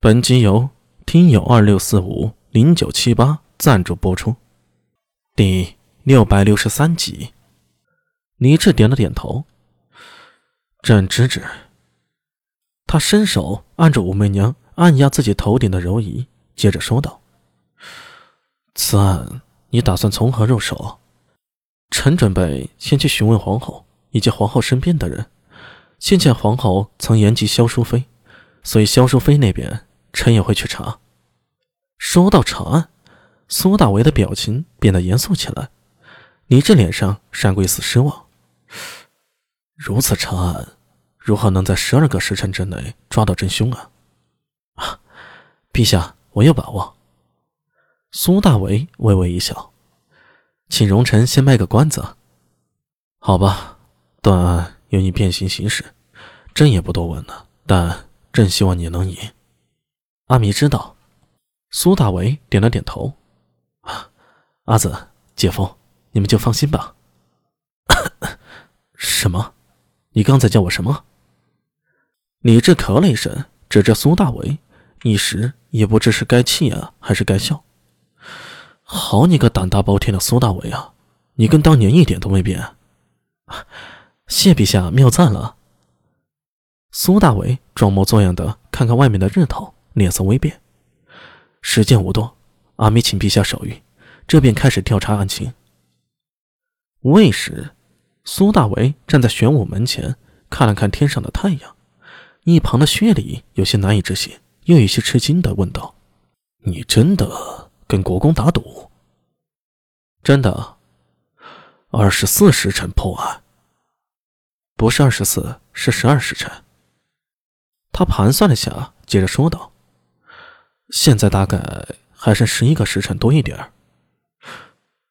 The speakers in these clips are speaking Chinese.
本集由听友二六四五零九七八赞助播出，第六百六十三集。李治点了点头。朕知之。他伸手按着武媚娘按压自己头顶的柔仪，接着说道：“此案你打算从何入手？臣准备先去询问皇后以及皇后身边的人。先前皇后曾言及萧淑妃，所以萧淑妃那边。”臣也会去查。说到查案，苏大为的表情变得严肃起来，你这脸上闪过一丝失望。如此查案，如何能在十二个时辰之内抓到真凶啊？啊，陛下，我有把握。苏大为微微一笑，请容臣先卖个关子。好吧，断案由你变形行事，朕也不多问了。但朕希望你能赢。阿弥知道，苏大为点了点头。阿紫、姐夫，你们就放心吧。什么？你刚才叫我什么？李治咳了一声，指着苏大为，一时也不知是该气啊，还是该笑。好你个胆大包天的苏大为啊！你跟当年一点都没变。谢陛下妙赞了。苏大为装模作样的看看外面的日头。脸色微变，时间无多，阿弥请陛下手谕，这便开始调查案情。未时，苏大为站在玄武门前，看了看天上的太阳。一旁的薛礼有些难以置信，又有些吃惊的问道：“你真的跟国公打赌？”“真的。”“二十四时辰破案。”“不是二十四，是十二时辰。”他盘算了下，接着说道。现在大概还剩十一个时辰多一点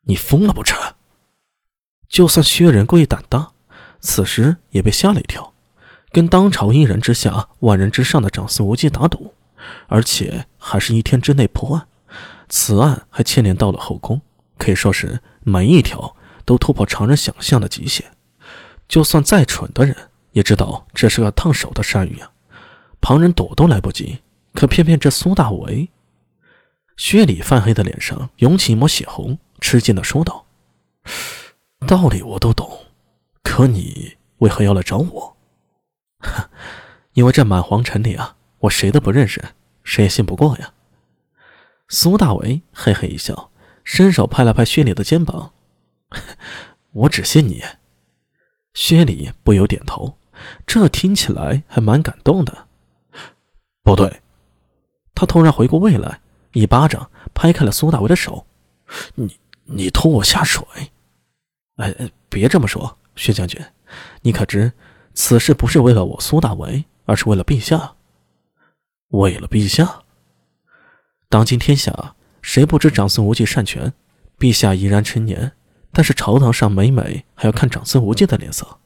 你疯了不成？就算薛仁贵胆大，此时也被吓了一跳，跟当朝一人之下、万人之上的长孙无忌打赌，而且还是一天之内破案。此案还牵连到了后宫，可以说是每一条都突破常人想象的极限。就算再蠢的人，也知道这是个烫手的山芋啊！旁人躲都来不及。可偏偏这苏大为，薛礼泛黑的脸上涌起一抹血红，吃惊的说道：“道理我都懂，可你为何要来找我？”“ 因为这满皇城里啊，我谁都不认识，谁也信不过呀。”苏大为嘿嘿一笑，伸手拍了拍薛礼的肩膀：“ 我只信你。”薛礼不由点头，这听起来还蛮感动的。不对。他突然回过味来，一巴掌拍开了苏大为的手：“你你拖我下水？哎哎，别这么说，薛将军，你可知此事不是为了我苏大为，而是为了陛下。为了陛下，当今天下谁不知长孙无忌擅权？陛下已然成年，但是朝堂上每每还要看长孙无忌的脸色。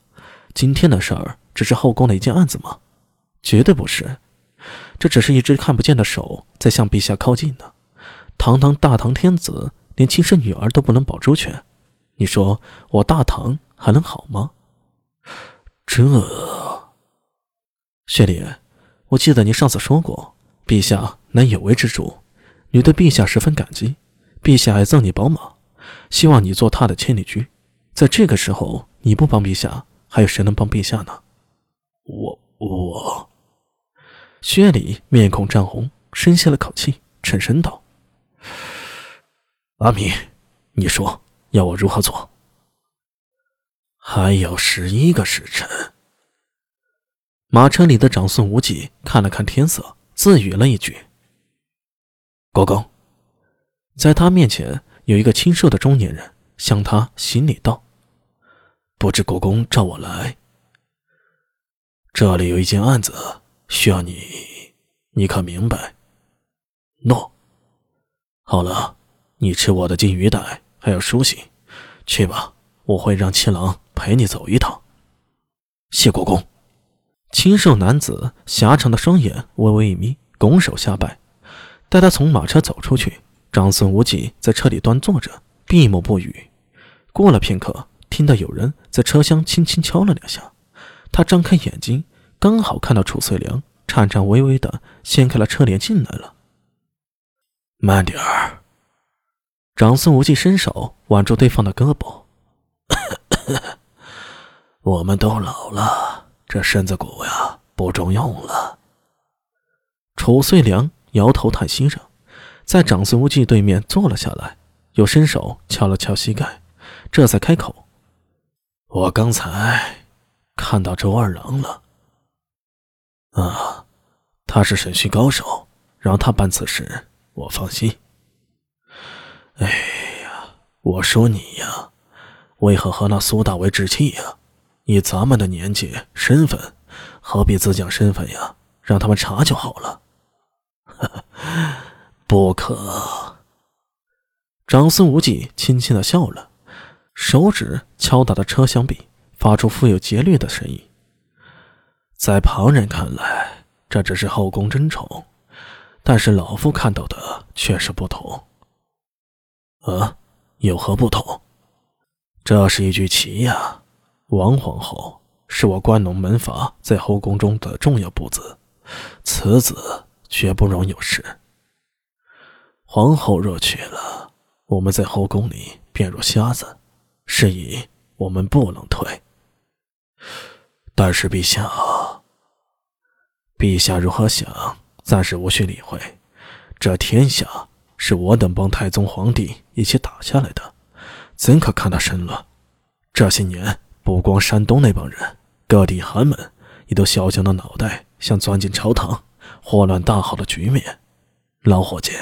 今天的事儿只是后宫的一件案子吗？绝对不是。”这只是一只看不见的手在向陛下靠近呢。堂堂大唐天子，连亲生女儿都不能保周全，你说我大唐还能好吗？这，薛礼，我记得您上次说过，陛下乃有为之主，你对陛下十分感激，陛下还赠你宝马，希望你做他的千里驹。在这个时候，你不帮陛下，还有谁能帮陛下呢？我我。薛礼面孔涨红，深吸了口气，沉声道：“阿弥，你说要我如何做？”还有十一个时辰。马车里的长孙无忌看了看天色，自语了一句：“国公。”在他面前有一个清瘦的中年人向他行礼道：“不知国公召我来，这里有一件案子。”需要你，你可明白？诺。好了，你吃我的金鱼胆，还有书信，去吧。我会让七郎陪你走一趟。谢国公。清瘦男子狭长的双眼微微一眯，拱手下拜。待他从马车走出去，长孙无忌在车里端坐着，闭目不语。过了片刻，听到有人在车厢轻轻敲了两下，他张开眼睛。刚好看到楚遂良颤颤巍巍的掀开了车帘进来了。慢点儿。长孙无忌伸手挽住对方的胳膊。我们都老了，这身子骨呀不中用了。楚遂良摇头叹息着，在长孙无忌对面坐了下来，又伸手敲了敲膝盖，这才开口：“我刚才看到周二郎了。啊，他是审讯高手，让他办此事，我放心。哎呀，我说你呀，为何和那苏大为置气呀？”以咱们的年纪、身份，何必自降身份呀？让他们查就好了。不可。长孙无忌轻轻的笑了，手指敲打着车厢壁，发出富有节律的声音。在旁人看来，这只是后宫争宠，但是老夫看到的却是不同。啊，有何不同？这是一局棋呀。王皇后是我关农门阀在后宫中的重要部子，此子绝不容有失。皇后若娶了，我们在后宫里便若瞎子，是以我们不能退。但是陛下，陛下如何想，暂时无需理会。这天下是我等帮太宗皇帝一起打下来的，怎可看他生了？这些年。不光山东那帮人，各地寒门也都削尖了脑袋想钻进朝堂，祸乱大好的局面。老伙计，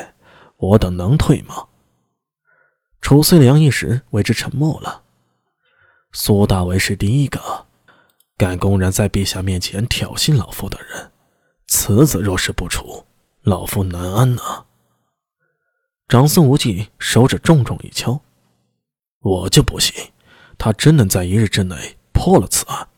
我等能退吗？楚遂良一时为之沉默了。苏大为是第一个敢公然在陛下面前挑衅老夫的人，此子若是不除，老夫难安呐。长孙无忌手指重重一敲，我就不信。他真能在一日之内破了此案。